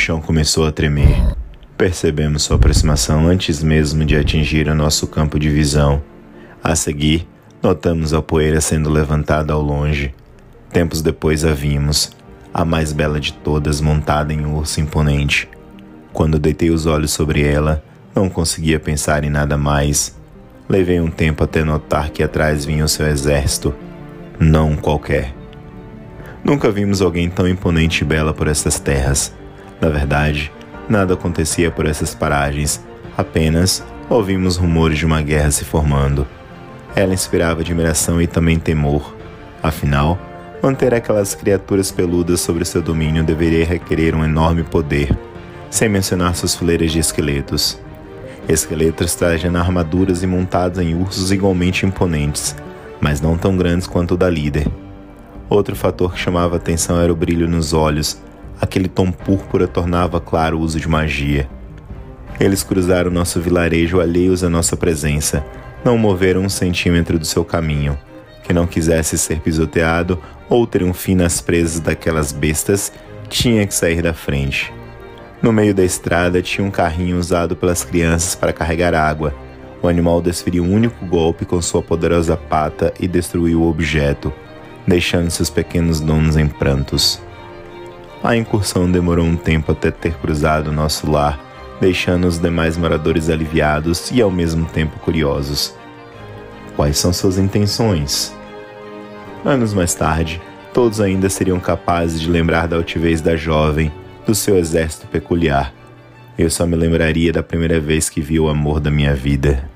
chão começou a tremer. Percebemos sua aproximação antes mesmo de atingir o nosso campo de visão. A seguir, notamos a poeira sendo levantada ao longe. Tempos depois a vimos, a mais bela de todas montada em um urso imponente. Quando deitei os olhos sobre ela, não conseguia pensar em nada mais. Levei um tempo até notar que atrás vinha o seu exército, não qualquer. Nunca vimos alguém tão imponente e bela por essas terras. Na verdade, nada acontecia por essas paragens, apenas ouvimos rumores de uma guerra se formando. Ela inspirava admiração e também temor. Afinal, manter aquelas criaturas peludas sobre seu domínio deveria requerer um enorme poder, sem mencionar suas fileiras de esqueletos. Esqueletos trajando armaduras e montados em ursos igualmente imponentes, mas não tão grandes quanto o da líder. Outro fator que chamava atenção era o brilho nos olhos, aquele tom púrpura tornava claro o uso de magia. Eles cruzaram nosso vilarejo alheios à nossa presença, não moveram um centímetro do seu caminho, que não quisesse ser pisoteado ou ter um fim nas presas daquelas bestas, tinha que sair da frente. No meio da estrada tinha um carrinho usado pelas crianças para carregar água. O animal desferiu um único golpe com sua poderosa pata e destruiu o objeto, deixando seus pequenos donos em prantos. A incursão demorou um tempo até ter cruzado nosso lar, deixando os demais moradores aliviados e ao mesmo tempo curiosos. Quais são suas intenções? Anos mais tarde, todos ainda seriam capazes de lembrar da altivez da jovem do seu exército peculiar. Eu só me lembraria da primeira vez que vi o amor da minha vida.